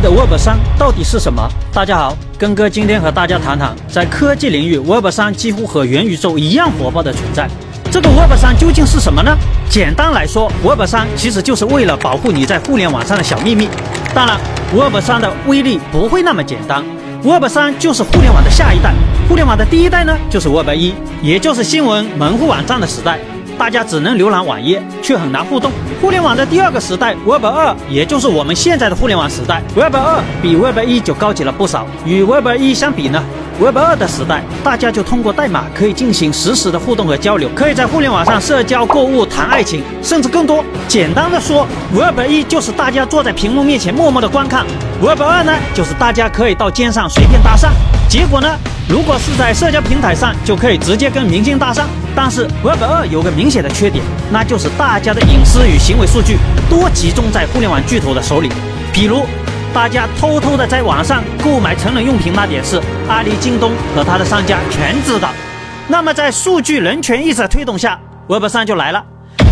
的 Web 三到底是什么？大家好，根哥今天和大家谈谈，在科技领域，Web 三几乎和元宇宙一样火爆的存在。这个 Web 三究竟是什么呢？简单来说，Web 三其实就是为了保护你在互联网上的小秘密。当然，Web 三的威力不会那么简单。Web 三就是互联网的下一代，互联网的第一代呢，就是 Web 一，也就是新闻门户网站的时代。大家只能浏览网页，却很难互动。互联网的第二个时代，Web 二，也就是我们现在的互联网时代。Web 二比 Web 一就高级了不少。与 Web 一相比呢，Web 二的时代，大家就通过代码可以进行实时的互动和交流，可以在互联网上社交、购物、谈爱情，甚至更多。简单的说，Web 一就是大家坐在屏幕面前默默的观看，Web 二呢，就是大家可以到街上随便搭讪。结果呢？如果是在社交平台上，就可以直接跟明星搭讪。但是 Web 二有个明显的缺点，那就是大家的隐私与行为数据多集中在互联网巨头的手里。比如，大家偷偷的在网上购买成人用品那点事，阿里、京东和他的商家全知道。那么，在数据人权意识的推动下，Web 三就来了。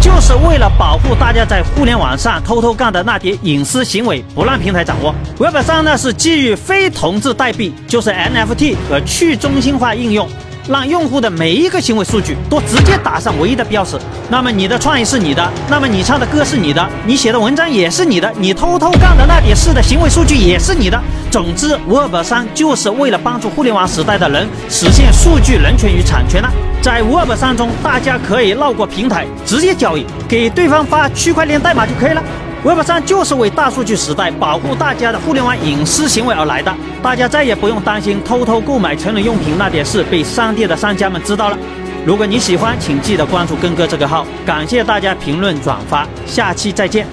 就是为了保护大家在互联网上偷偷干的那点隐私行为，不让平台掌握。Web 三呢是基于非同质代币，就是 NFT 和去中心化应用。让用户的每一个行为数据都直接打上唯一的标识，那么你的创意是你的，那么你唱的歌是你的，你写的文章也是你的，你偷偷干的那点事的行为数据也是你的。总之，Web 三就是为了帮助互联网时代的人实现数据人权与产权呢。在 Web 三中，大家可以绕过平台直接交易，给对方发区块链代码就可以了。Web 三就是为大数据时代保护大家的互联网隐私行为而来的，大家再也不用担心偷偷购买成人用品那点事被商店的商家们知道了。如果你喜欢，请记得关注根哥这个号。感谢大家评论转发，下期再见。